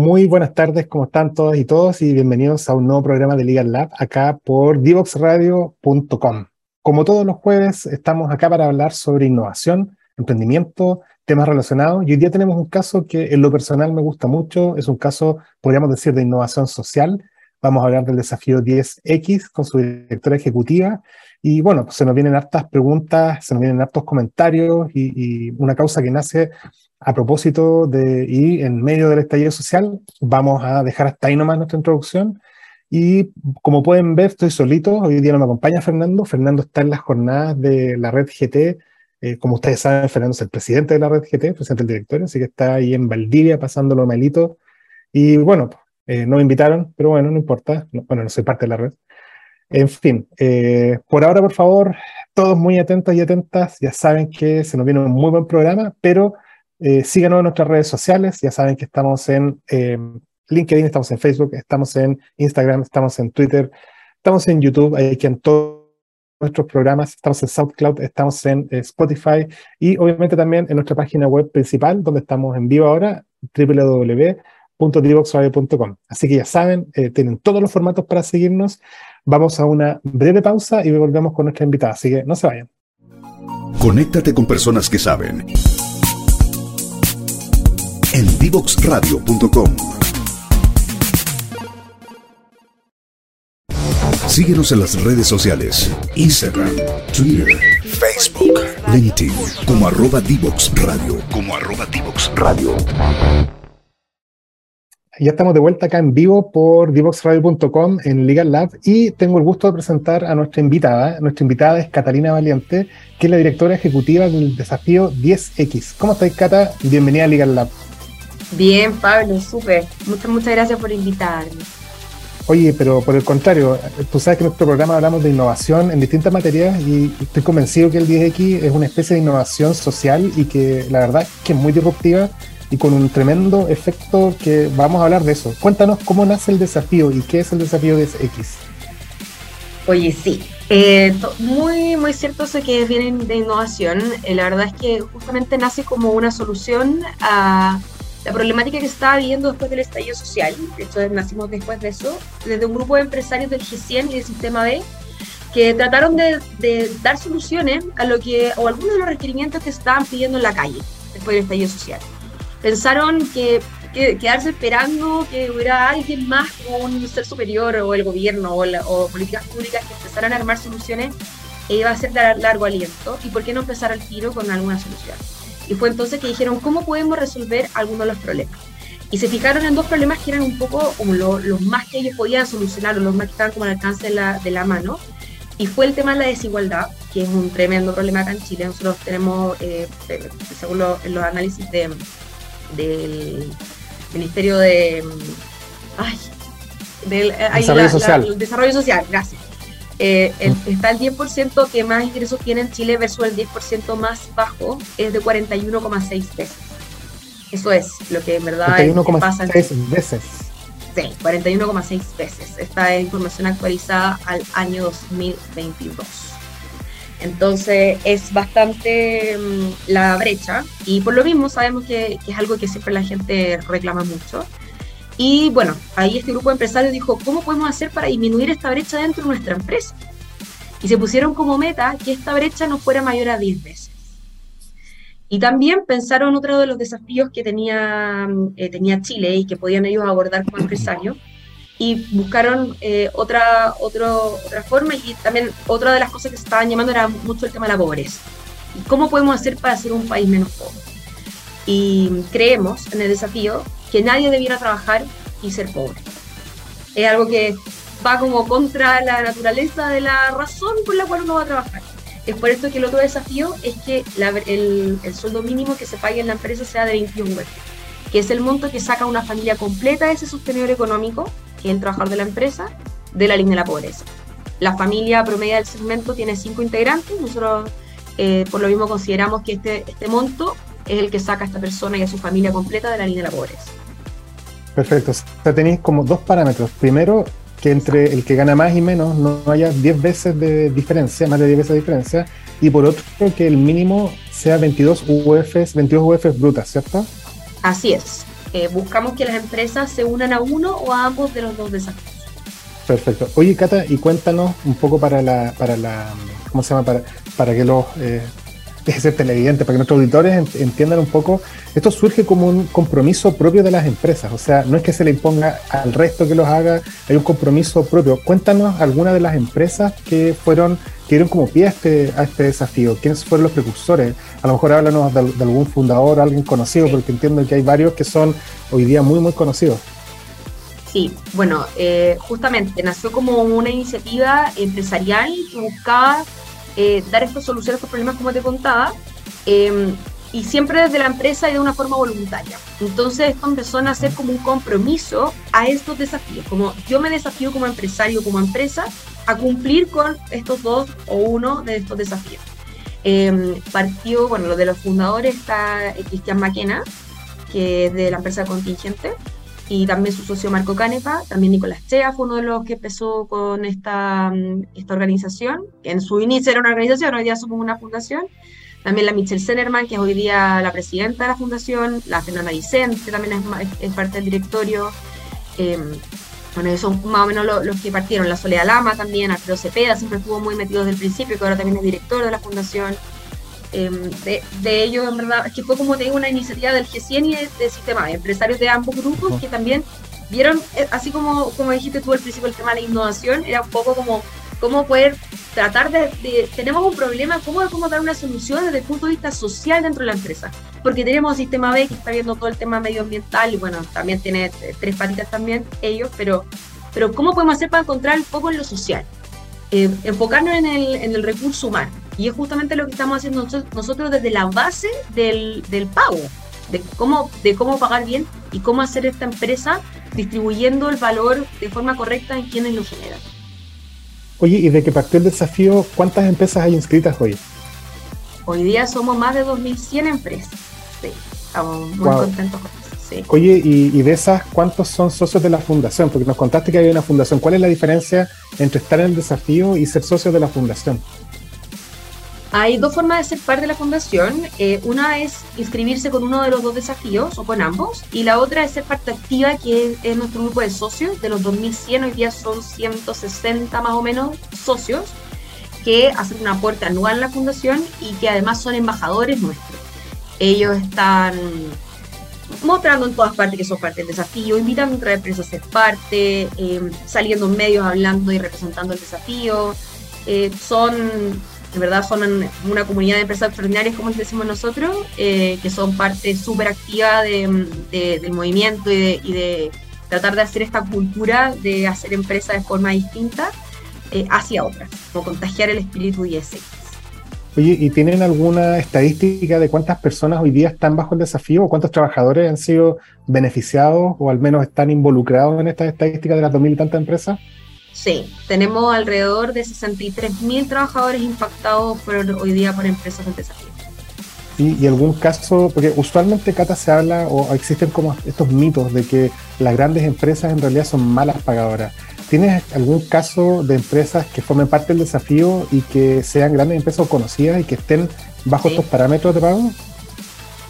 Muy buenas tardes, ¿cómo están todas y todos? Y bienvenidos a un nuevo programa de Legal Lab acá por divoxradio.com. Como todos los jueves, estamos acá para hablar sobre innovación, emprendimiento, temas relacionados. Y hoy día tenemos un caso que en lo personal me gusta mucho. Es un caso, podríamos decir, de innovación social. Vamos a hablar del desafío 10X con su directora ejecutiva. Y bueno, pues se nos vienen hartas preguntas, se nos vienen hartos comentarios y, y una causa que nace a propósito de, y en medio del estallido social, vamos a dejar hasta ahí nomás nuestra introducción. Y como pueden ver, estoy solito. Hoy día no me acompaña Fernando. Fernando está en las jornadas de la red GT. Eh, como ustedes saben, Fernando es el presidente de la red GT, presidente del directorio, así que está ahí en Valdivia pasándolo malito. Y bueno, eh, no me invitaron, pero bueno, no importa. bueno, no soy parte de la red. En fin, eh, por ahora, por favor, todos muy atentos y atentas. Ya saben que se nos viene un muy buen programa, pero eh, síganos en nuestras redes sociales, ya saben que estamos en eh, LinkedIn, estamos en Facebook, estamos en Instagram, estamos en Twitter, estamos en YouTube, hay que en todos nuestros programas, estamos en SoundCloud, estamos en eh, Spotify y obviamente también en nuestra página web principal, donde estamos en vivo ahora, www.divoxradio.com. Así que ya saben, tienen todos los formatos para seguirnos. Vamos a una breve pausa y volvemos con nuestra invitada, así que no se vayan. Conéctate con personas que saben en divoxradio.com. Síguenos en las redes sociales, Instagram, Twitter, Facebook, LinkedIn, como arroba Divox como arroba Divox Radio. Ya estamos de vuelta acá en vivo por divoxradio.com en Legal Lab y tengo el gusto de presentar a nuestra invitada. Nuestra invitada es Catalina Valiente, que es la directora ejecutiva del desafío 10X. ¿Cómo estáis, Cata? Bienvenida a Legal Lab. Bien, Pablo, súper. Muchas, muchas gracias por invitarme. Oye, pero por el contrario, tú sabes que en nuestro programa hablamos de innovación en distintas materias y estoy convencido que el 10X es una especie de innovación social y que la verdad que es muy disruptiva y con un tremendo efecto que vamos a hablar de eso. Cuéntanos cómo nace el desafío y qué es el desafío 10X. Oye, sí, eh, muy, muy cierto eso que vienen de innovación. Eh, la verdad es que justamente nace como una solución a la problemática que se estaba viviendo después del estallido social, de hecho nacimos después de eso, desde un grupo de empresarios del G100 y del Sistema B, que trataron de, dar soluciones a lo que, o algunos de los requerimientos que estaban pidiendo en la calle después del estallido social. Pensaron que, quedarse esperando que hubiera alguien más como un ser superior o el gobierno o, o políticas públicas que empezaran a armar soluciones iba a ser de largo aliento y por qué no empezar al tiro con alguna solución. Y fue entonces que dijeron, ¿cómo podemos resolver algunos de los problemas? Y se fijaron en dos problemas que eran un poco como los más que ellos podían solucionar o los más que estaban como al alcance de la, de la mano. Y fue el tema de la desigualdad, que es un tremendo problema acá en Chile. Nosotros tenemos, eh, eh, según los análisis de, del Ministerio de... Ay, del, desarrollo social. desarrollo social, gracias eh, está el 10% que más ingresos tiene en Chile versus el 10% más bajo, es de 41,6 veces. Eso es lo que en verdad 41,6 veces. Sí, 41,6 veces. Esta es información actualizada al año 2022. Entonces es bastante mm, la brecha y por lo mismo sabemos que, que, es algo que siempre la gente reclama mucho. Y bueno, ahí este grupo de empresarios dijo, ¿cómo podemos hacer para disminuir esta brecha dentro de nuestra empresa? Y se pusieron como meta que esta brecha no fuera mayor a 10 veces. Y también pensaron otro de los desafíos que tenía, eh, tenía Chile y que podían ellos abordar como empresarios. Y buscaron eh, otra, otro, otra forma y también otra de las cosas que se estaban llamando era mucho el tema de la pobreza. ¿Y cómo podemos hacer para ser un país menos pobre? Y creemos en el desafío que nadie debiera trabajar y ser pobre. Es algo que va como contra la naturaleza de la razón por la cual uno va a trabajar. Es por esto que el otro desafío es que el, sueldo mínimo que se pague en la empresa sea de 21 UF, que es el monto que saca una familia completa de ese sostenedor económico, que es el trabajador de la empresa, de la línea de la pobreza. La familia promedio del segmento tiene cinco integrantes, nosotros eh, por lo mismo consideramos que este, este monto es el que saca a esta persona y a su familia completa de la línea de la pobreza. Perfecto. O sea, tenéis como dos parámetros. Primero, que entre el que gana más y menos no haya 10 veces de diferencia, más de 10 veces de diferencia. Y por otro, que el mínimo sea 22 UFs, 22 UFs brutas, ¿cierto? Así es. eh, buscamos que las empresas se unan a uno o a ambos de los dos desafíos. Perfecto. Oye, Cata, y cuéntanos un poco para la, para la ¿cómo se llama? Para, para que los eh, deje ser televidente, para que nuestros auditores entiendan un poco, esto surge como un compromiso propio de las empresas, o sea, no es que se le imponga al resto que los haga, hay un compromiso propio. Cuéntanos algunas de las empresas que fueron, que dieron como pie a este, a este desafío, quiénes fueron los precursores, a lo mejor háblanos de, algún fundador, alguien conocido, porque entiendo que hay varios que son hoy día muy, muy conocidos. Sí, bueno, eh, justamente nació como una iniciativa empresarial que buscaba eh, dar estas soluciones a estos problemas como te contaba, em, y siempre desde la empresa y de una forma voluntaria. Entonces esto empezó a hacer como un compromiso a estos desafíos, como yo me desafío como empresario, como empresa, a cumplir con estos dos o uno de estos desafíos. Eh, partió, bueno, lo de los fundadores está Cristian Maquena, que es de la empresa Contingente, y también su socio Marco Canepa, también Nicolás Chea fue uno de los que empezó con esta, mm, esta organización, que en su inicio era una organización, hoy día somos una fundación, también la Michelle Zenerman, que es hoy día la presidenta de la fundación, la Fernanda Vicente, también es, parte del directorio, em, bueno, son más o menos los, que partieron, la Soledad Lama también, Alfredo Cepeda, siempre estuvo muy metido desde el principio, que ahora también es director de la fundación, Em, de, de, ellos, en verdad, es que fue como digo, una iniciativa del G100 y de, Sistema, empresarios de ambos grupos que también vieron, eh, así como, como dijiste tú al principio, el tema de la innovación, era un poco como cómo poder tratar de, tenemos un problema, cómo, cómo dar una solución desde el punto de vista social dentro de la empresa. Porque tenemos Sistema B que está viendo todo el tema medioambiental y bueno, también tiene eh, tres patitas también ellos, pero, pero ¿cómo podemos hacer para encontrar el foco en lo social? Eh, enfocarnos en el, en el recurso humano. Y es justamente lo que estamos haciendo nosotros, desde la base del, del, pago, de cómo, de cómo pagar bien y cómo hacer esta empresa distribuyendo el valor de forma correcta en quienes lo generan. Oye, y de que partió el desafío, ¿cuántas empresas hay inscritas hoy? Hoy día somos más de 2.100 empresas. Sí, estamos muy contentos con Oye, y, de esas, ¿cuántos son socios de la fundación? Porque nos contaste que hay una fundación. ¿Cuál es la diferencia entre estar en el desafío y ser socio de la fundación? Hay dos formas de ser parte de la fundación. Eh, una es inscribirse con uno de los dos desafíos o con ambos. Y la otra es ser parte activa, que es, nuestro grupo de socios. De los 2.100, hoy día son 160 más o menos socios que hacen un aporte anual a la fundación y que además son embajadores nuestros. Ellos están mostrando en todas partes que son parte del desafío, invitando a otras empresas a ser parte, em, saliendo en medios hablando y representando el desafío. Eh, son, de verdad, son una comunidad de empresas extraordinarias, como decimos nosotros, eh, que son parte súper activa del movimiento y de, tratar de hacer esta cultura de hacer empresas de forma distinta eh, hacia otras, como contagiar el espíritu y ese. Oye, ¿y tienen alguna estadística de cuántas personas hoy día están bajo el desafío o cuántos trabajadores han sido beneficiados o al menos están involucrados en estas estadísticas de las 2.000 y tantas empresas? Sí, tenemos alrededor de 63.000 trabajadores impactados por, hoy día por empresas del desafío. ¿Y, algún caso, porque usualmente, Cata, se habla o existen como estos mitos de que las grandes empresas en realidad son malas pagadoras. ¿Tienes algún caso de empresas que formen parte del desafío y que sean grandes empresas conocidas y que estén bajo estos parámetros de pago?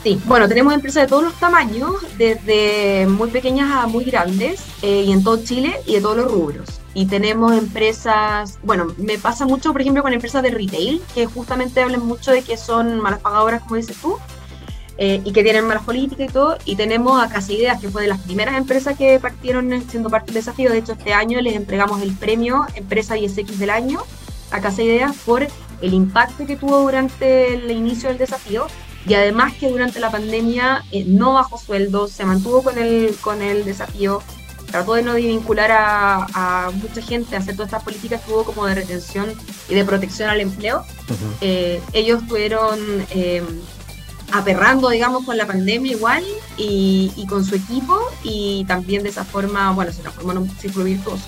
Sí, bueno, tenemos empresas de todos los tamaños, desde muy pequeñas a muy grandes, eh, y en todo Chile y de todos los rubros. Y tenemos empresas, bueno, me pasa mucho, por ejemplo, con empresas de retail, que justamente hablan mucho de que son malas pagadoras, como dices tú, eh, y que tienen malas políticas y todo. Y tenemos a Casa Ideas, que fue de las primeras empresas que partieron siendo parte del desafío. De hecho, este año les entregamos el premio Empresa ISX del año a Casa Ideas por el impacto que tuvo durante el inicio del desafío y además que durante la pandemia eh, no bajó sueldo, se mantuvo con el, con el desafío, trató de no vincular a, mucha gente a hacer todas estas políticas que hubo como de retención y de protección al empleo. Eh, ellos tuvieron aperrando, digamos, con la pandemia igual y, con su equipo y también de esa forma, bueno, se transformó en un ciclo virtuoso.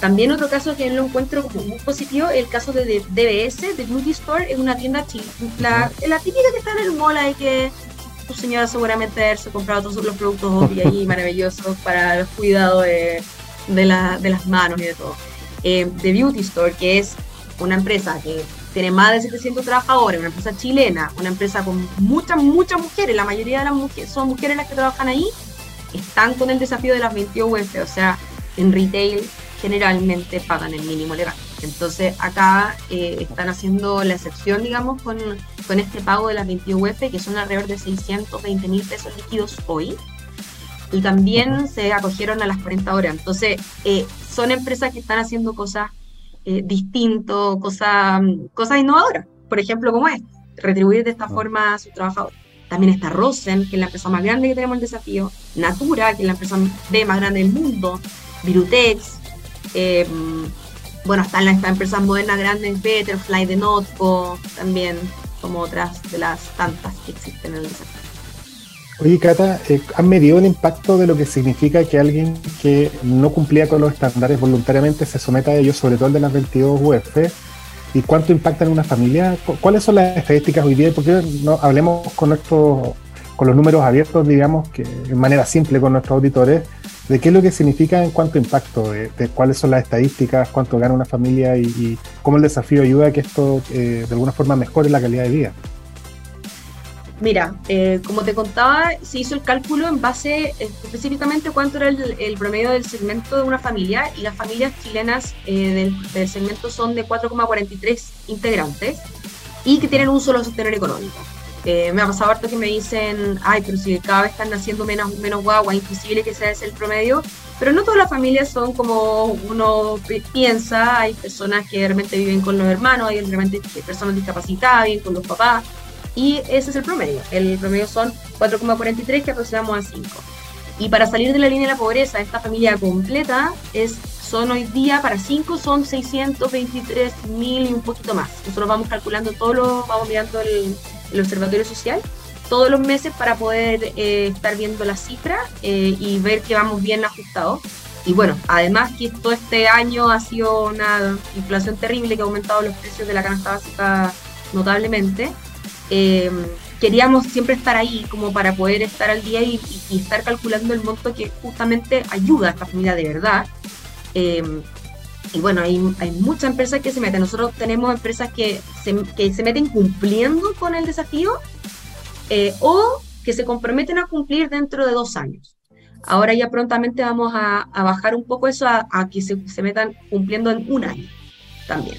También otro caso que lo encuentro muy positivo, el caso de DBS, de Beauty Store, es una tienda la, la, típica que está en el mall ahí que tu señora seguramente se comprado todos los productos obvios ahí maravillosos para el cuidado de, de, la, de, las manos y de todo. Eh, de Beauty Store, que es una empresa que tiene más de 700 trabajadores, una empresa chilena, una empresa con muchas, muchas mujeres, la mayoría de las mujeres son mujeres las que trabajan ahí, están con el desafío de las 22 UF, o sea, en retail generalmente pagan el mínimo legal. Entonces acá eh, están haciendo la excepción, digamos, con, con este pago de las 22 UF, que son alrededor de 620 mil pesos líquidos hoy. Y también se acogieron a las 40 horas. Entonces, eh, son empresas que están haciendo cosas eh, distintas, cosas, cosas innovadoras. Por ejemplo, como es, retribuir de esta ah. forma a sus trabajadores. También está Rosen, que es la empresa más grande que tenemos el desafío. Natura, que es la empresa B más grande del mundo. Virutex. Eh, bueno, están las empresas modernas grandes, Betterfly, de Notco, también, como otras de las tantas que existen en el desafío. Oye, Cata, eh, ¿han medido el impacto de lo que significa que alguien que no cumplía con los estándares voluntariamente se someta a ellos, sobre todo el de las 22 UF? ¿Y cuánto impacta en una familia? ¿Cuáles son las estadísticas hoy día? Porque no hablemos con nuestros, con los números abiertos, digamos, que de manera simple con nuestros auditores, de qué es lo que significa en cuanto impacto, de, cuáles son las estadísticas, cuánto gana una familia y, cómo el desafío ayuda a que esto eh, de alguna forma mejore la calidad de vida. Mira, eh, como te contaba, se hizo el cálculo en base eh, específicamente cuánto era el, promedio del segmento de una familia y las familias chilenas del, del, segmento son de 4,43 integrantes y que tienen un solo sostenedor económico. Eh, me ha pasado harto que me dicen, ay, pero si cada vez están naciendo menos, menos guagua, imposible que sea ese el promedio. Pero no todas las familias son como uno piensa. Hay personas que realmente viven con los hermanos, hay realmente personas discapacitadas, viven con los papás. Y ese es el promedio. El promedio son 4,43 que aproximamos a 5. Y para salir de la línea de la pobreza, esta familia completa es son hoy día para 5 son 623 mil y un poquito más. Nosotros vamos calculando todo lo, vamos mirando el, el Observatorio Social todos los meses para poder eh, estar viendo la cifra eh, y ver que vamos bien ajustados. Y bueno, además que todo este año ha sido una inflación terrible que ha aumentado los precios de la canasta básica notablemente. Eh, queríamos siempre estar ahí como para poder estar al día y, estar calculando el monto que justamente ayuda a esta familia de verdad. Y bueno, hay, hay muchas empresas que se meten. Nosotros tenemos empresas que se, que se meten cumpliendo con el desafío eh, o que se comprometen a cumplir dentro de dos años. Ahora ya prontamente vamos a, a bajar un poco eso a, que se, se, metan cumpliendo en un año también,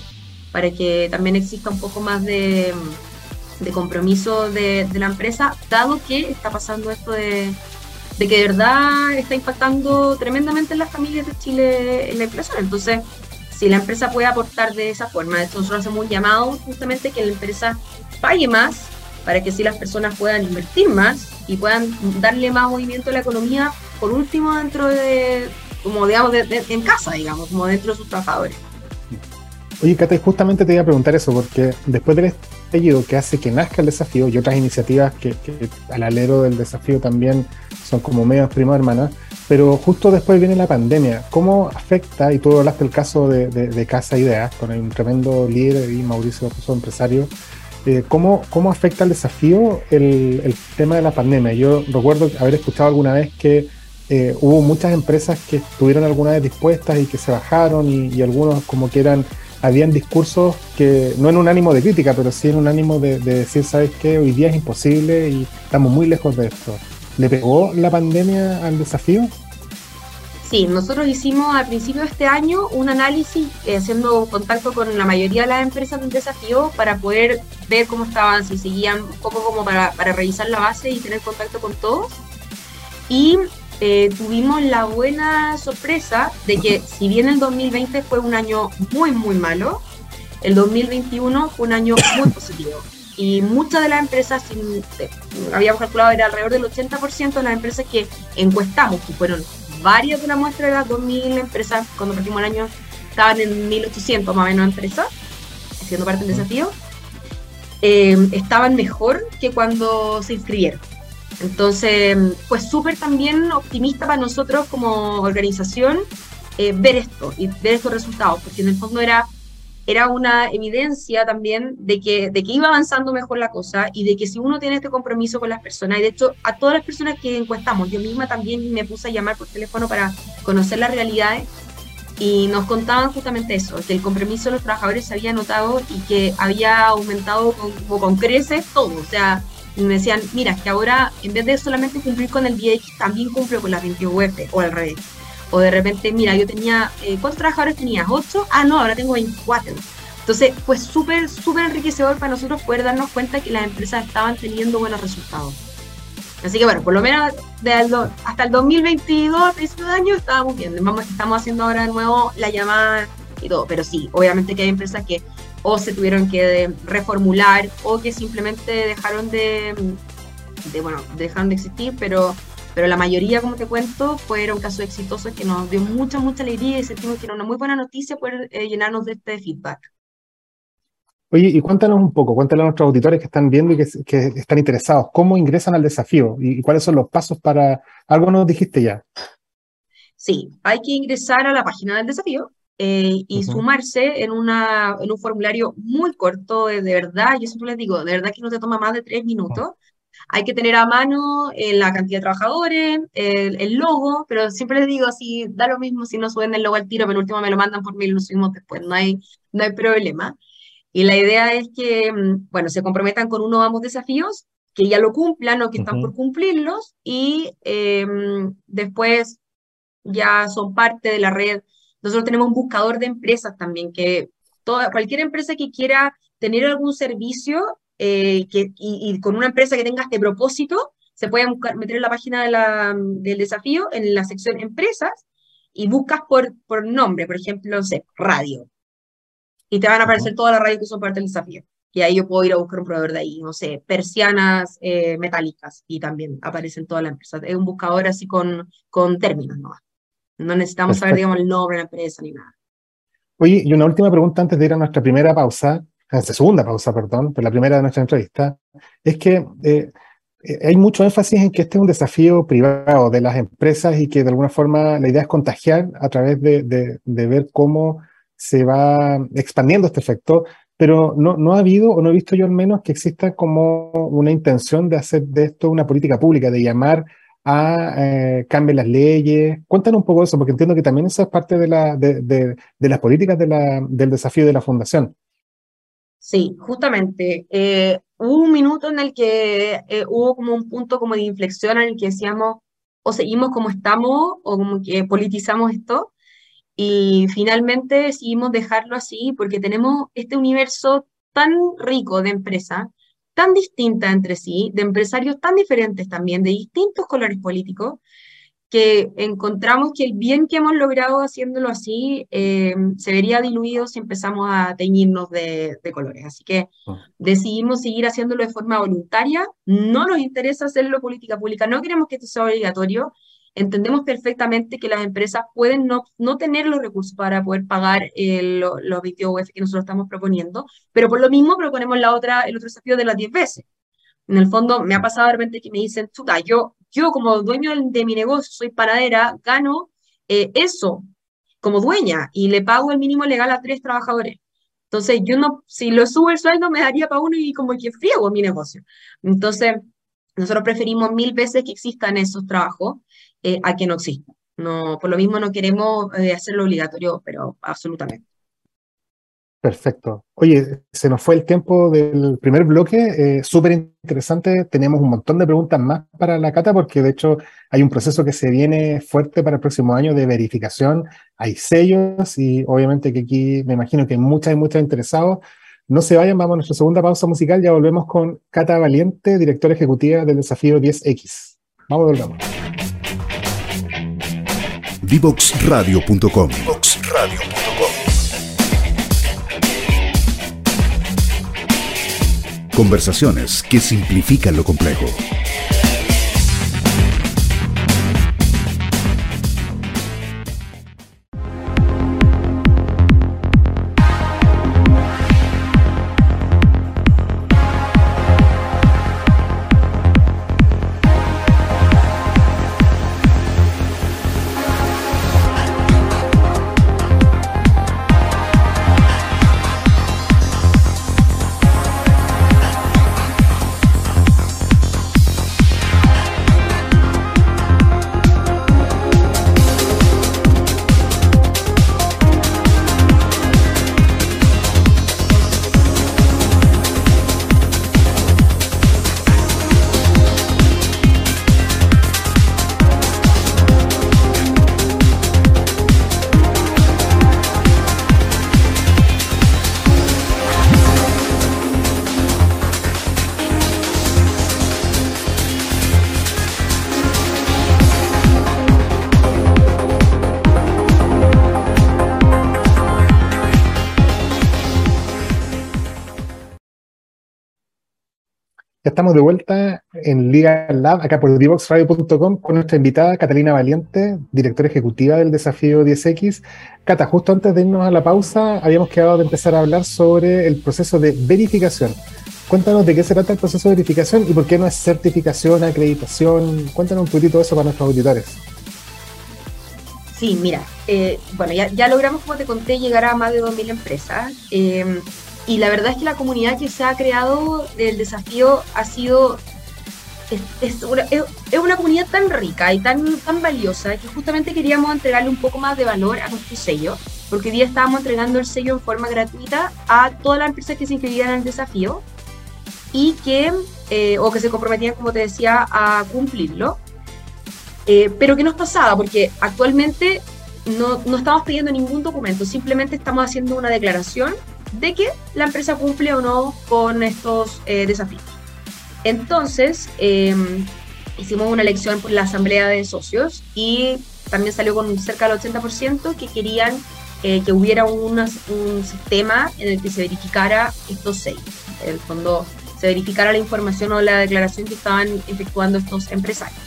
para que también exista un poco más de, de compromiso de, de la empresa, dado que está pasando esto de, de que de verdad está impactando tremendamente en las familias de Chile en la inflación. Entonces, si la empresa puede aportar de esa forma, nosotros hacemos un llamado justamente que la empresa pague más para que si las personas puedan invertir más y puedan darle más movimiento a la economía, por último dentro de, como digamos, en casa, digamos, como dentro de sus trabajadores. Oye, Cate, justamente te iba a preguntar eso, porque después del que hace que nazca el desafío y otras iniciativas que, al alero del desafío también son como medios primo hermanas, pero justo después viene la pandemia. ¿Cómo afecta, y tú hablaste del caso de, Casa Ideas, con un tremendo líder y Mauricio empresario, eh, ¿cómo, ¿cómo, afecta el desafío el, tema de la pandemia? Yo recuerdo haber escuchado alguna vez que eh, hubo muchas empresas que estuvieron alguna vez dispuestas y que se bajaron y, y algunos como que eran habían discursos que no en un ánimo de crítica, pero sí en un ánimo de, decir, ¿sabes qué? Hoy día es imposible y estamos muy lejos de esto. ¿Le pegó la pandemia al desafío? Sí, nosotros hicimos al principio de este año un análisis eh, haciendo contacto con la mayoría de las empresas del desafío para poder ver cómo estaban, si seguían un poco como para, para revisar la base y tener contacto con todos. Y eh, tuvimos la buena sorpresa de que si bien el 2020 fue un año muy, muy malo, el 2021 fue un año muy positivo. Y muchas de las empresas, eh, habíamos calculado, era alrededor del 80% de las empresas que encuestamos, que fueron varias de la muestra de las 2.000 empresas, cuando partimos el año estaban en 1.800 más o menos empresas, haciendo parte del desafío, eh, estaban mejor que cuando se inscribieron. Entonces, pues súper también optimista para nosotros como organización eh, ver esto y ver estos resultados, porque en el fondo era, era una evidencia también de que, de que iba avanzando mejor la cosa y de que si uno tiene este compromiso con las personas, y de hecho a todas las personas que encuestamos, yo misma también me puse a llamar por teléfono para conocer las realidades y nos contaban justamente eso, que el compromiso de los trabajadores se había notado y que había aumentado con, con creces todo, o sea, y me decían, mira, que ahora en vez de solamente cumplir con el DX, también cumplo con las 21 UF o al revés. O de repente, mira, yo tenía, eh, ¿cuántos trabajadores tenías? ¿8? Ah, no, ahora tengo 24. Entonces, fue súper, súper enriquecedor para nosotros poder darnos cuenta que las empresas estaban teniendo buenos resultados. Así que bueno, por lo menos hasta el 2022, este año, estábamos bien. estamos haciendo ahora de nuevo la llamada y todo. Pero sí, obviamente que hay empresas que o se tuvieron que reformular o que simplemente dejaron de, de, bueno, dejaron de existir, pero, pero la mayoría, como te cuento, fueron casos exitosos que nos dio mucha, mucha alegría y sentimos que era una muy buena noticia poder eh, llenarnos de este feedback. Oye, y cuéntanos un poco, cuéntanos a nuestros auditores que están viendo y que, están interesados, ¿cómo ingresan al desafío y, cuáles son los pasos para... Algo nos dijiste ya. Sí, hay que ingresar a la página del desafío eh, y sumarse en, una, en un formulario muy corto, de, verdad, yo siempre les digo, de verdad que no te toma más de tres minutos. Hay que tener a mano eh, la cantidad de trabajadores, el, logo, pero siempre les digo así, da lo mismo si no suben el logo al tiro, pero último me lo mandan por mí y lo subimos después, no hay, no hay problema. Y la idea es que, mm, bueno, se comprometan con uno o ambos desafíos, que ya lo cumplan o que están por cumplirlos, y em, después ya son parte de la red. Nosotros tenemos un buscador de empresas también, que toda, cualquier empresa que quiera tener algún servicio eh, que, y, con una empresa que tenga este propósito, se puede buscar, meter en la página de la, del desafío, en la sección empresas, y buscas por, por nombre, por ejemplo, no sé, radio y te van a aparecer todas las radios que son parte del desafío. Y ahí yo puedo ir a buscar un proveedor de ahí, no sé, persianas eh, metálicas y también aparecen todas las empresas. Es un buscador así con, con términos, ¿no? No necesitamos saber, digamos, el nombre de la empresa ni nada. Oye, y una última pregunta antes de ir a nuestra primera pausa, a nuestra segunda pausa, perdón, pero la primera de nuestra entrevista, es que eh, eh, hay mucho énfasis en que este es un desafío privado de las empresas y que de alguna forma la idea es contagiar a través de, de, de ver cómo se va expandiendo este efecto, pero no, no ha habido, o no he visto yo al menos, que exista como una intención de hacer de esto una política pública, de llamar a eh, cambiar las leyes. Cuéntanos un poco eso, porque entiendo que también eso es parte de, la, de, de, las políticas de la, del desafío de la fundación. Sí, justamente. Eh, hubo un minuto en el que eh, hubo como un punto como de inflexión en el que decíamos, o seguimos como estamos, o como que politizamos esto, y finalmente decidimos dejarlo así porque tenemos este universo tan rico de empresas, tan distintas entre sí, de empresarios tan diferentes también, de distintos colores políticos, que encontramos que el bien que hemos logrado haciéndolo así eh, se vería diluido si empezamos a teñirnos de, de, colores. Así que ah. decidimos seguir haciéndolo de forma voluntaria. No nos interesa hacerlo política pública, no queremos que esto sea obligatorio entendemos perfectamente que las empresas pueden no, no tener los recursos para poder pagar los 22 UF que nosotros estamos proponiendo, pero por lo mismo proponemos la otra, el otro desafío de las 10 veces. En el fondo, me ha pasado de repente que me dicen, chuta, yo, yo como dueño de mi negocio, soy paradera, gano eh, eso como dueña y le pago el mínimo legal a tres trabajadores. Entonces, yo no, si lo subo el sueldo, me daría para uno y como que friego mi negocio. Entonces, nosotros preferimos mil veces que existan esos trabajos eh, a que no exista. No, por lo mismo no queremos eh, hacerlo obligatorio, pero absolutamente. Perfecto. Oye, se nos fue el tiempo del primer bloque, eh, súper interesante. Tenemos un montón de preguntas más para la Cata, porque de hecho hay un proceso que se viene fuerte para el próximo año de verificación. Hay sellos y obviamente que aquí me imagino que hay muchas y muchos interesados. No se vayan, vamos a nuestra segunda pausa musical. Ya volvemos con Cata Valiente, directora ejecutiva del desafío 10X. Vamos, volvamos. Divoxradio.com. Conversaciones que simplifican lo complejo. Estamos de vuelta en Liga Lab, acá por divoxradio.com, con nuestra invitada Catalina Valiente, directora ejecutiva del desafío 10X. Cata, justo antes de irnos a la pausa, habíamos quedado de empezar a hablar sobre el proceso de verificación. Cuéntanos de qué se trata el proceso de verificación y por qué no es certificación, acreditación. Cuéntanos un poquito eso para nuestros auditores. Sí, mira, eh, bueno, ya, logramos, como te conté, llegar a más de 2.000 empresas. Eh, y la verdad es que la comunidad que se ha creado del desafío ha sido es, una, comunidad tan rica y tan, tan valiosa que justamente queríamos entregarle un poco más de valor a nuestro sello, porque hoy día estábamos entregando el sello en forma gratuita a todas las empresas que se inscribían el desafío y que, eh, o que se comprometían, como te decía, a cumplirlo. Eh, pero ¿qué nos pasaba? Porque actualmente no, no estamos pidiendo ningún documento, simplemente estamos haciendo una declaración de que la empresa cumple o no con estos eh, desafíos. Entonces, em, hicimos una elección por la asamblea de socios y también salió con cerca del 80% que querían eh, que hubiera un sistema en el que se verificara estos seis. En el fondo, se verificara la información o la declaración que estaban efectuando estos empresarios.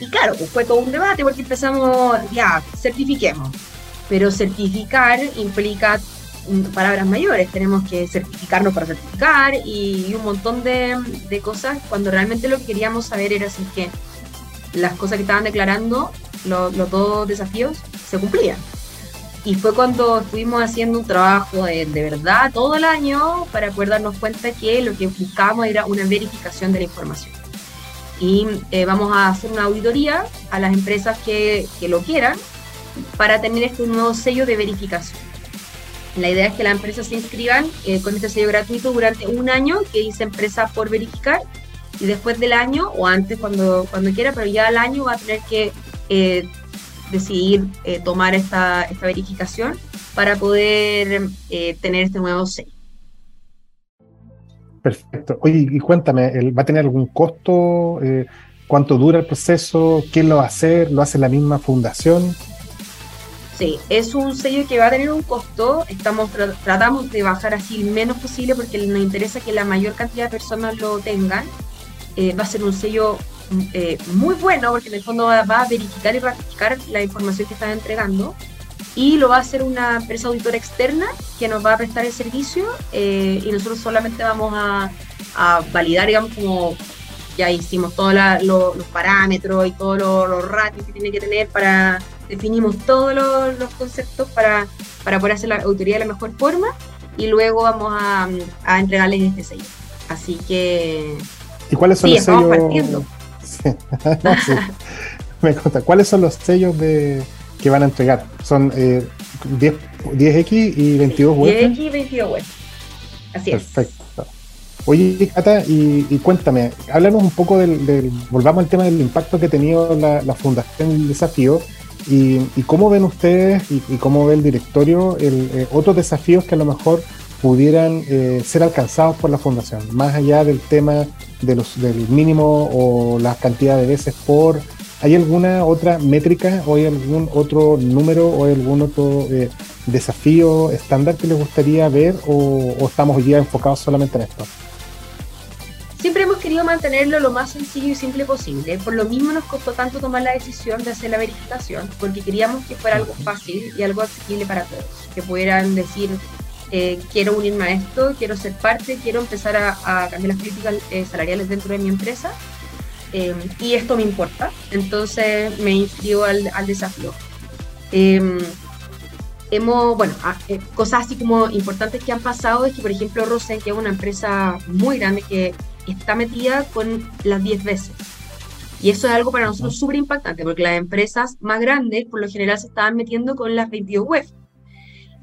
Y claro, pues fue todo un debate porque empezamos, ya, certifiquemos. Pero certificar implica palabras mayores, tenemos que certificarnos para certificar y, un montón de, cosas, cuando realmente lo que queríamos saber era si que las cosas que estaban declarando, los dos desafíos, se cumplían. Y fue cuando estuvimos haciendo un trabajo de, verdad todo el año para poder darnos cuenta que lo que buscábamos era una verificación de la información. Y eh, vamos a hacer una auditoría a las empresas que lo quieran para tener este nuevo sello de verificación. La idea es que las empresas se inscriban eh, con este sello gratuito durante un año que dice empresa por verificar y después del año o antes cuando, cuando quiera, pero ya al año va a tener que eh, decidir eh, tomar esta, esta verificación para poder tener este nuevo sello. Perfecto. Oye, y cuéntame, ¿va a tener algún costo? ¿Cuánto dura el proceso? ¿Quién lo va a hacer? ¿Lo hace la misma fundación? Sí, es un sello que va a tener un costo. Estamos tratamos de bajar así el menos posible porque nos interesa que la mayor cantidad de personas lo tengan. Eh, va a ser un sello eh, muy bueno porque en el fondo va, a verificar y ratificar la información que están entregando y lo va a hacer una empresa auditora externa que nos va a prestar el servicio eh, y nosotros solamente vamos a, validar, digamos, como ya hicimos todos los parámetros y todos los ratios que tiene que tener para definimos todos los, conceptos para, para, poder hacer la auditoría de la mejor forma y luego vamos a, a entregarles este sello. Así que... ¿Y cuáles son los sellos? Me conta, ¿cuáles son los sellos de, que van a entregar? Son eh, 10, x y 22 UF. 10X y 22 UF. Así es. Perfecto. Oye, Cata, y, cuéntame, háblanos un poco del, volvamos al tema del impacto que ha tenido la, la Fundación del Desafío y, cómo ven ustedes y, cómo ve el directorio eh, otros desafíos que a lo mejor pudieran eh, ser alcanzados por la fundación, más allá del tema de los, del mínimo o la cantidad de veces por... ¿Hay alguna otra métrica o hay algún otro número o hay algún otro eh, desafío estándar que les gustaría ver o, o estamos ya enfocados solamente en esto? Siempre hemos querido mantenerlo lo más sencillo y simple posible. Por lo mismo nos costó tanto tomar la decisión de hacer la verificación, porque queríamos que fuera algo fácil y algo accesible para todos. Que pudieran decir, eh, quiero unirme a esto, quiero ser parte, quiero empezar a, cambiar las políticas eh, salariales dentro de mi empresa. Eh, y esto me importa. Entonces me inscribo al, desafío. Em, hemos, bueno, ah, cosas así como importantes que han pasado es que, por ejemplo, Rosen, que es una empresa muy grande que está metida con las 10 veces. Y eso es algo para nosotros súper impactante, porque las empresas más grandes, por lo general, se estaban metiendo con las 22 web.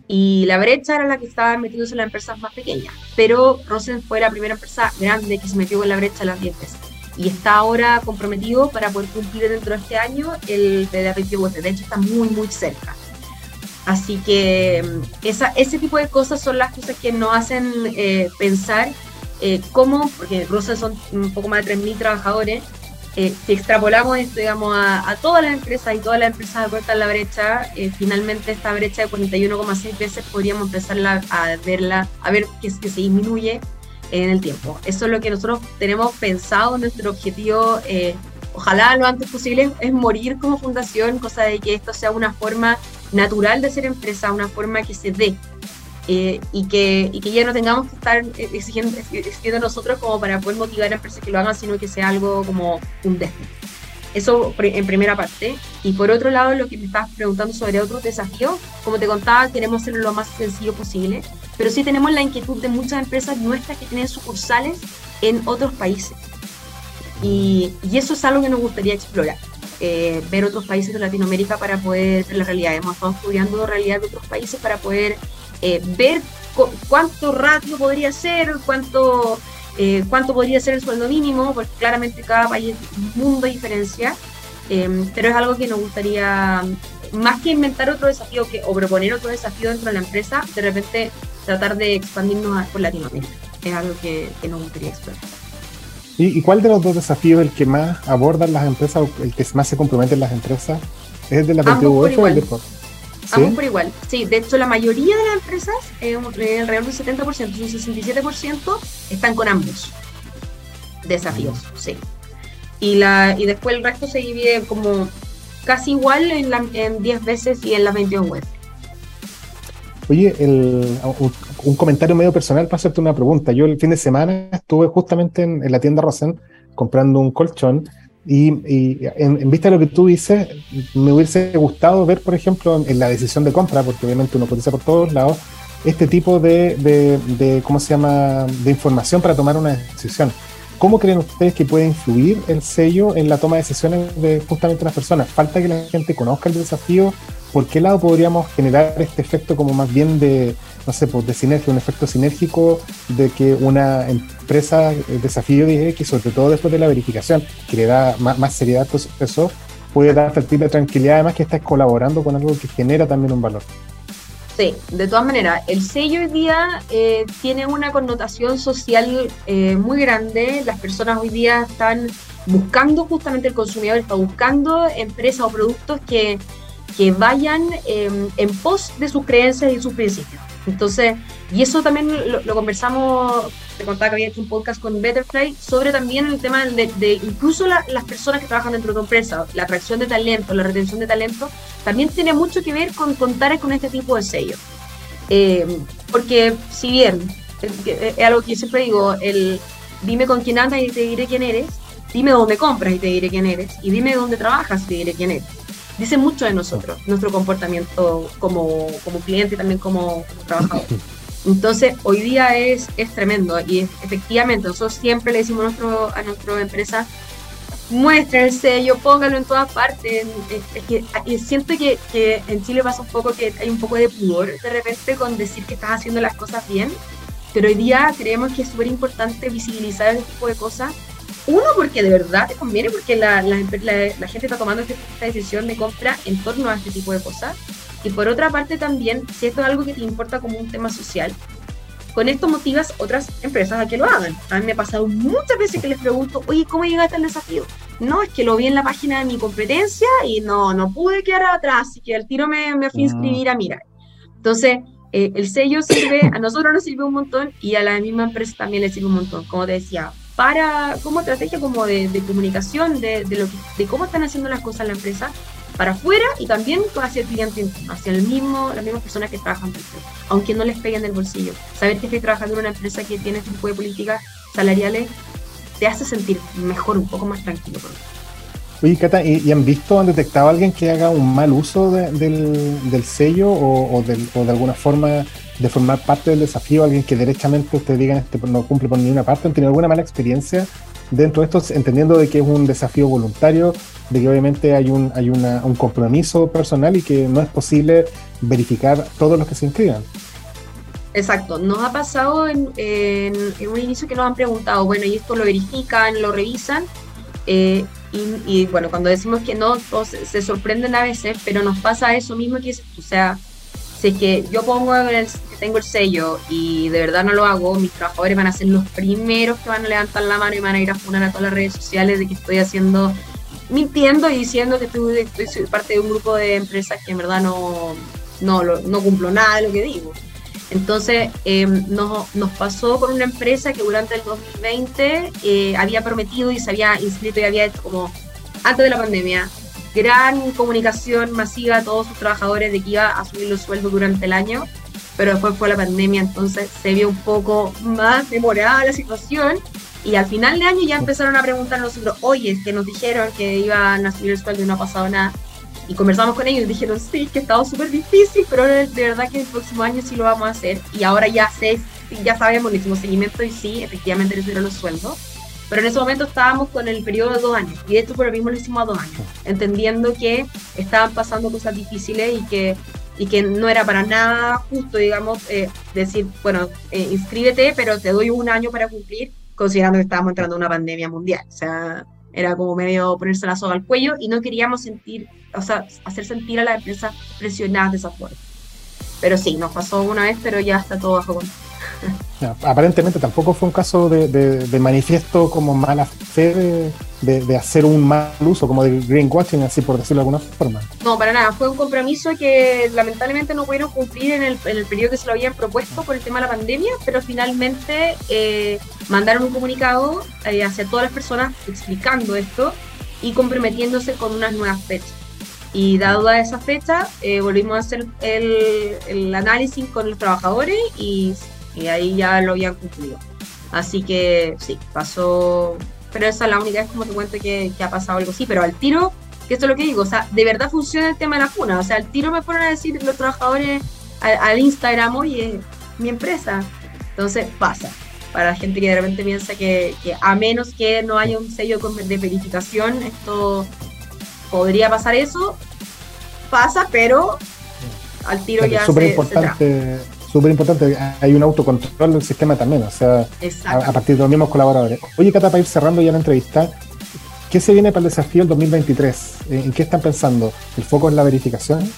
Y la brecha era la que estaban metiéndose las empresas más pequeñas. Pero Rosen fue la primera empresa grande que se metió con la brecha las 10 veces. Y está ahora comprometido para poder cumplir dentro de este año el de las 22 web. De hecho, está muy, muy cerca. Así que mm, esa, ese tipo de cosas son las cosas que nos hacen eh, pensar eh, cómo, porque Rosa son un poco más de 3.000 trabajadores, eh, si extrapolamos esto, digamos, a, todas las empresas y todas las empresas acortan la brecha, eh, finalmente esta brecha de 41,6 veces podríamos empezar a verla, a ver que, que se disminuye en el tiempo. Eso es lo que nosotros tenemos pensado, nuestro objetivo, eh, ojalá lo antes posible, es morir como fundación, cosa de que esto sea una forma natural de ser empresa, una forma que se dé. Eh, y, que, y que ya no tengamos que estar exigiendo, exigiendo nosotros como para poder motivar a empresas que lo hagan, sino que sea algo como un destino. Eso en primera parte. Y por otro lado, lo que me estabas preguntando sobre otros desafíos, como te contaba, queremos hacerlo lo más sencillo posible, pero sí tenemos la inquietud de muchas empresas nuestras que tienen sucursales en otros países. Y, y eso es algo que nos gustaría explorar. Eh, ver otros países de Latinoamérica para poder ver la realidad. Hemos estado estudiando la realidad de otros países para poder eh, ver cuánto ratio podría ser, cuánto eh, cuánto podría ser el sueldo mínimo, porque claramente cada país es un mundo de diferencia, em, pero es algo que nos gustaría, más que inventar otro desafío que, o proponer otro desafío dentro de la empresa, de repente tratar de expandirnos por Latinoamérica. Es algo que, nos gustaría explorar. ¿Y, cuál de los dos desafíos el que más abordan las empresas o el que más se comprometen las empresas? ¿Es el de la PTUF o el de Ambos por igual. Sí, de hecho la mayoría de las empresas, eh, alrededor del 70%, un 67%, están con ambos desafíos, sí. Y, la, y después el resto se divide como casi igual en, en 10 veces y en las 21 web. Oye, un, comentario medio personal para hacerte una pregunta. Yo el fin de semana estuve justamente en, en la tienda Rosen comprando un colchón y, en, vista de lo que tú dices, me hubiese gustado ver, por ejemplo, en, la decisión de compra, porque obviamente uno cotiza por todos lados, este tipo de, de, ¿cómo se llama?, de información para tomar una decisión. ¿Cómo creen ustedes que puede influir el sello en la toma de decisiones de justamente las personas? ¿Falta que la gente conozca el desafío? ¿Por qué lado podríamos generar este efecto como más bien de, no sé, pues de sinergia, un efecto sinérgico de que una empresa, el desafío de X, sobre todo después de la verificación, que le da más, seriedad a eso, puede dar el tipo de tranquilidad, además que estás colaborando con algo que genera también un valor. Sí, de todas maneras, el sello hoy día eh, tiene una connotación social eh, muy grande. Las personas hoy día están buscando, justamente el consumidor está buscando empresas o productos que, que vayan eh, en pos de sus creencias y sus principios. Entonces, y eso también lo, conversamos, te contaba que había hecho un podcast con Betterfly sobre también el tema de, incluso las personas que trabajan dentro de tu empresa, la atracción de talento, la retención de talento, también tiene mucho que ver con contar con este tipo de sellos. Eh, porque si bien es, algo que siempre digo, el dime con quién andas y te diré quién eres, dime dónde compras y te diré quién eres, y dime dónde trabajas y te diré quién eres dice mucho de nosotros, nuestro comportamiento como, como cliente y también como, trabajador. Entonces, hoy día es, es tremendo y efectivamente nosotros siempre le decimos a, nuestra empresa, muestre el sello, póngalo en todas partes. Es que, siento que, que, en Chile pasa un poco que hay un poco de pudor de repente con decir que estás haciendo las cosas bien, pero hoy día creemos que es súper importante visibilizar este tipo de cosas uno, porque de verdad te conviene, porque la, la, gente está tomando esta decisión de compra en torno a este tipo de cosas. Y por otra parte también, si esto es algo que te importa como un tema social, con esto motivas otras empresas a que lo hagan. A mí me ha pasado muchas veces que les pregunto, oye, ¿cómo llegaste al desafío? No, es que lo vi en la página de mi competencia y no, no pude quedar atrás, así que al tiro me, me fui a inscribir a mirar. Entonces, eh, el sello sirve, a nosotros nos sirve un montón y a la misma empresa también le sirve un montón. Como te decía, para como estrategia como de, comunicación de, lo de cómo están haciendo las cosas la empresa para afuera y también hacia el cliente, hacia el mismo, las mismas personas que trabajan aunque no les peguen del bolsillo. Saber que estoy trabajando en una empresa que tiene este tipo de políticas salariales te hace sentir mejor, un poco más tranquilo. Oye, Cata, ¿y, han visto, han detectado a alguien que haga un mal uso del, sello o, o de alguna forma de formar parte del desafío, alguien que derechamente ustedes digan este no cumple por ninguna parte, han tenido alguna mala experiencia dentro de esto, entendiendo de que es un desafío voluntario, de que obviamente hay un, hay una, un compromiso personal y que no es posible verificar todos los que se inscriban. Exacto, nos ha pasado en, un inicio que nos han preguntado, bueno, y esto lo verifican, lo revisan, eh, y, bueno, cuando decimos que no, todos se, sorprenden a veces, pero nos pasa eso mismo que o sea, si es que yo pongo el, tengo el sello y de verdad no lo hago, mis trabajadores van a ser los primeros que van a levantar la mano y van a ir a funar a todas las redes sociales de que estoy haciendo, mintiendo y diciendo que estoy, estoy parte de un grupo de empresas que en verdad no, no, no cumplo nada de lo que digo. Entonces em, nos, nos, pasó con una empresa que durante el 2020 eh, había prometido y se había inscrito y había hecho como antes de la pandemia gran comunicación masiva a todos sus trabajadores de que iba a subir los sueldos durante el año, pero después fue la pandemia, entonces se vio un poco más demorada la situación y al final de año ya empezaron a preguntarnos oye, que nos dijeron que iban a subir el sueldo y no ha pasado nada. Y conversamos con ellos y dijeron, sí, que ha estado súper difícil, pero de verdad que el próximo año sí lo vamos a hacer. Y ahora ya sé, ya sabemos, le hicimos seguimiento y sí, efectivamente le subieron los sueldos. Pero en ese momento estábamos con el periodo de dos años. Y de hecho por lo mismo lo hicimos a dos años, entendiendo que estaban pasando cosas difíciles y que, y que no era para nada justo, digamos, eh, decir, bueno, eh, inscríbete, pero te doy un año para cumplir, considerando que estábamos entrando en una pandemia mundial. O sea, era como medio ponerse la soga al cuello y no queríamos sentir, o sea, hacer sentir a la empresa presionadas de esa forma. Pero sí, nos pasó una vez, pero ya está todo bajo control. Aparentemente tampoco fue un caso de, manifiesto como mala fe de, hacer un mal uso, como de greenwashing, así por decirlo de alguna forma. No, para nada. Fue un compromiso que lamentablemente no pudieron cumplir en el, periodo que se lo habían propuesto por el tema de la pandemia, pero finalmente eh, mandaron un comunicado eh, hacia todas las personas explicando esto y comprometiéndose con unas nuevas fechas. Y dado esa fecha, eh, volvimos a hacer el, el análisis con los trabajadores y y ahí ya lo habían cumplido. Así que sí, pasó, pero esa es la única vez como te cuento que, ha pasado algo así, pero al tiro, que esto es lo que digo, o sea, de verdad funciona el tema de la cuna, o sea, al tiro me fueron a decir los trabajadores al, Instagram, oye, mi empresa, entonces pasa. Para la gente que de repente piensa que, a menos que no haya un sello de verificación, esto podría pasar eso, pasa, pero al tiro ya es súper importante súper importante, hay un autocontrol del sistema también, o sea, a, partir de los mismos colaboradores. Oye, Cata, para ir cerrando ya la entrevista, ¿qué se viene para el desafío del 2023? ¿En qué están pensando? ¿El foco es la verificación?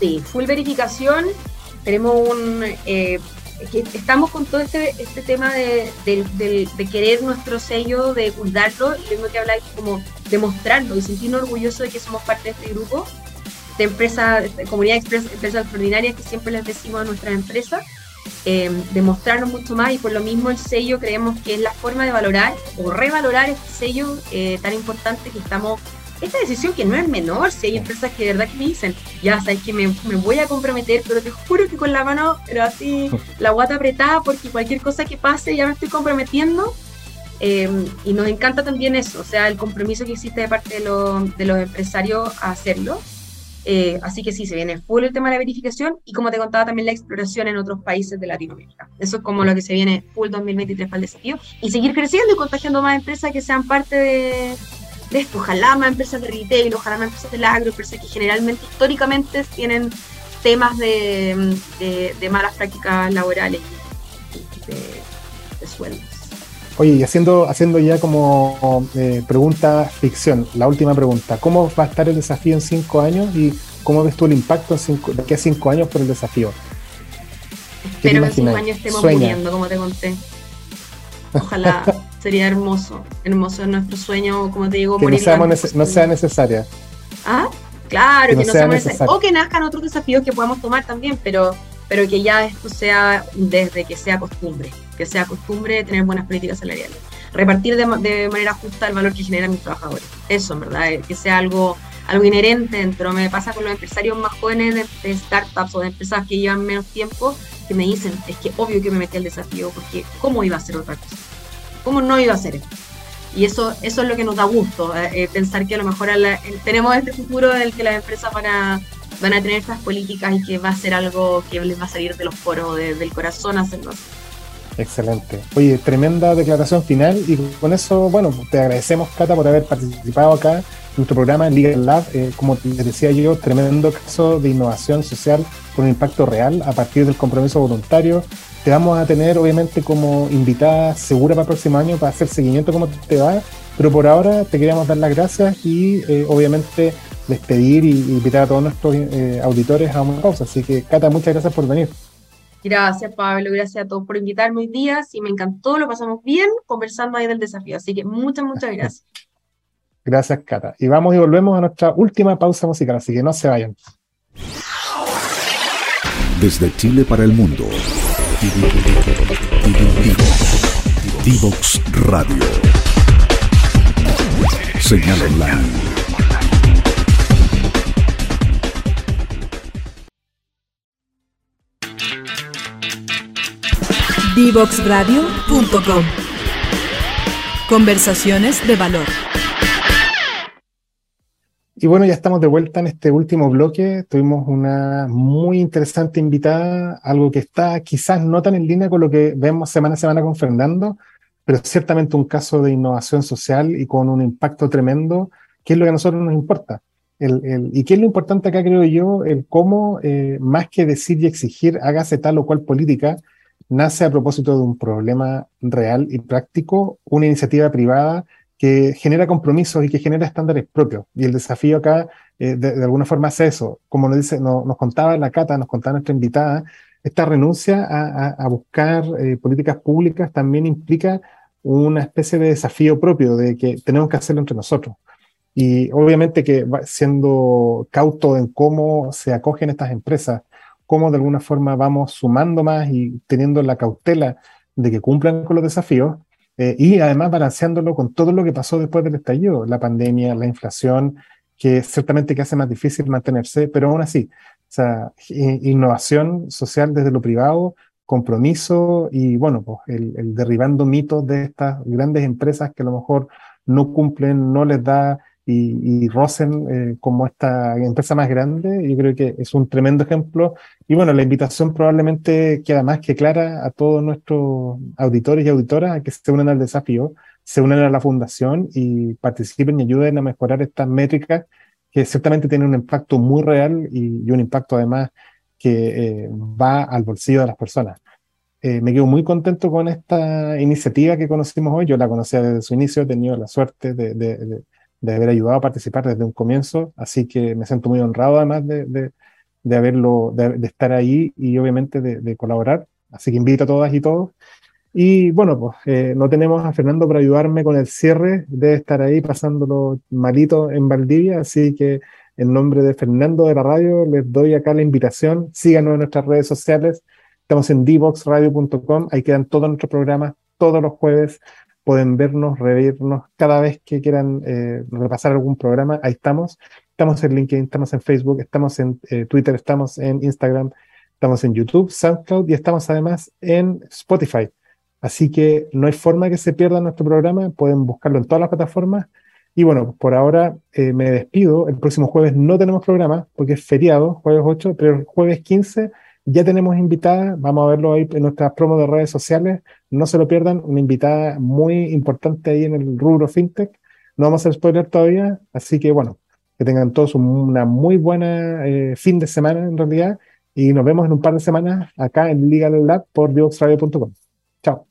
Sí, full verificación. Tenemos un... Eh, estamos con todo este, este tema de, de, querer nuestro sello, de cuidarlo, y tengo que hablar como de mostrarlo y sentirnos orgullosos de que somos parte de este grupo de empresas, comunidad de empresas extraordinarias que siempre les decimos a nuestras empresas, eh, mucho más y por lo mismo el sello creemos que es la forma de valorar o revalorar este sello eh, tan importante que estamos esta decisión que no es menor, si hay empresas que de verdad que me dicen, ya sabes que me, me, voy a comprometer, pero te juro que con la mano, pero así, la guata apretada, porque cualquier cosa que pase ya me estoy comprometiendo. Eh, y nos encanta también eso, o sea, el compromiso que existe de parte de, de los empresarios a hacerlo. Eh, así que sí, se viene full el tema de la verificación y como te contaba también la exploración en otros países de Latinoamérica. Eso es como lo que se viene full 2023 para el desafío y seguir creciendo y contagiando más empresas que sean parte de, esto. Ojalá más empresas de retail, ojalá más empresas del agro, empresas que generalmente históricamente tienen temas de, malas prácticas laborales y de, sueldos. Oye, y haciendo, haciendo ya como eh, pregunta ficción, la última pregunta, ¿cómo va a estar el desafío en cinco años y cómo ves tú el impacto de aquí a cinco años por el desafío? Espero que en cinco años estemos muriendo, como te conté. Ojalá, sería hermoso, hermoso nuestro sueño, como te digo, que no, sea necesaria. Ah, claro, que, no, sea, necesario. O que nazcan otros desafíos que podamos tomar también, pero, pero que ya esto sea desde que sea costumbre que sea costumbre tener buenas políticas salariales. Repartir de, manera justa el valor que generan mis trabajadores. Eso, en verdad, eh, que sea algo, algo inherente dentro. Me pasa con los empresarios más jóvenes de, startups o de empresas que llevan menos tiempo, que me dicen, es que obvio que me metí al desafío, porque ¿cómo iba a ser otra cosa? ¿Cómo no iba a ser esto? Y eso, eso es lo que nos da gusto, eh, eh, pensar que a lo mejor tenemos este futuro en el que las empresas van a, van a tener estas políticas y que va a ser algo que les va a salir de los poros, del corazón hacerlo Excelente. Oye, tremenda declaración final y con eso, bueno, te agradecemos, Cata, por haber participado acá en nuestro programa Legal Lab. Eh, como les decía yo, tremendo caso de innovación social con un impacto real a partir del compromiso voluntario. Te vamos a tener, obviamente, como invitada segura para el próximo año para hacer seguimiento cómo te va, pero por ahora te queríamos dar las gracias y, eh, obviamente, despedir y invitar a todos nuestros eh, auditores a una pausa. Así que, Cata, muchas gracias por venir. Gracias, Pablo. Gracias a todos por invitarme hoy día. Sí, me encantó, lo pasamos bien conversando ahí del desafío. Así que muchas, muchas gracias. Gracias, Cata. Y vamos y volvemos a nuestra última pausa musical, así que no se vayan. Desde Chile para el mundo. Divox Radio. Señal online. Divoxradio.com Conversaciones de valor. Y bueno, ya estamos de vuelta en este último bloque. Tuvimos una muy interesante invitada, algo que está quizás no tan en línea con lo que vemos semana a semana con Fernando, pero ciertamente un caso de innovación social y con un impacto tremendo, que es lo que a nosotros nos importa. El, y qué es lo importante acá, creo yo, el cómo, eh, más que decir y exigir, hágase tal o cual política, nace a propósito de un problema real y práctico, una iniciativa privada que genera compromisos y que genera estándares propios. Y el desafío acá, eh, de, alguna forma, es eso. Como nos, dice, nos contaba la Cata, nos contaba nuestra invitada, esta renuncia a, buscar eh, políticas públicas también implica una especie de desafío propio, de que tenemos que hacerlo entre nosotros. Y obviamente que siendo cauto en cómo se acogen estas empresas, cómo de alguna forma vamos sumando más y teniendo la cautela de que cumplan con los desafíos, eh, y además balanceándolo con todo lo que pasó después del estallido, la pandemia, la inflación, que ciertamente que hace más difícil mantenerse, pero aún así, o sea, innovación social desde lo privado, compromiso y bueno, pues el, el derribando mitos de estas grandes empresas que a lo mejor no cumplen, no les da y, y Rosen eh, como esta empresa más grande, yo creo que es un tremendo ejemplo. Y bueno, la invitación probablemente queda más que clara a todos nuestros auditores y auditoras a que se unan al desafío, se unan a la fundación y participen y ayuden a mejorar estas métricas que ciertamente tienen un impacto muy real y, un impacto además que eh, va al bolsillo de las personas. Eh, me quedo muy contento con esta iniciativa que conocimos hoy. Yo la conocía desde su inicio, he tenido la suerte de, de haber ayudado a participar desde un comienzo, así que me siento muy honrado además de, de, de haberlo, de, estar ahí y obviamente de, colaborar, así que invito a todas y todos. Y bueno, pues eh, no tenemos a Fernando para ayudarme con el cierre, de estar ahí pasándolo malito en Valdivia, así que en nombre de Fernando de la radio les doy acá la invitación, síganos en nuestras redes sociales, estamos en dboxradio.com, ahí quedan todos nuestros programas todos los jueves pueden vernos, revernos cada vez que quieran eh, repasar algún programa, ahí estamos. Estamos en LinkedIn, estamos en Facebook, estamos en eh, Twitter, estamos en Instagram, estamos en YouTube, SoundCloud y estamos además en Spotify. Así que no hay forma que se pierda nuestro programa, pueden buscarlo en todas las plataformas. Y bueno, por ahora eh, me despido. El próximo jueves no tenemos programa porque es feriado, jueves 8, pero el jueves 15 ya tenemos invitada, vamos a verlo ahí en nuestras promos de redes sociales, no se lo pierdan, una invitada muy importante ahí en el rubro fintech. No vamos a hacer spoiler todavía, así que bueno, que tengan todos una muy buena eh, fin de semana en realidad y nos vemos en un par de semanas acá en Legal Lab por dioxradio.com. Chao.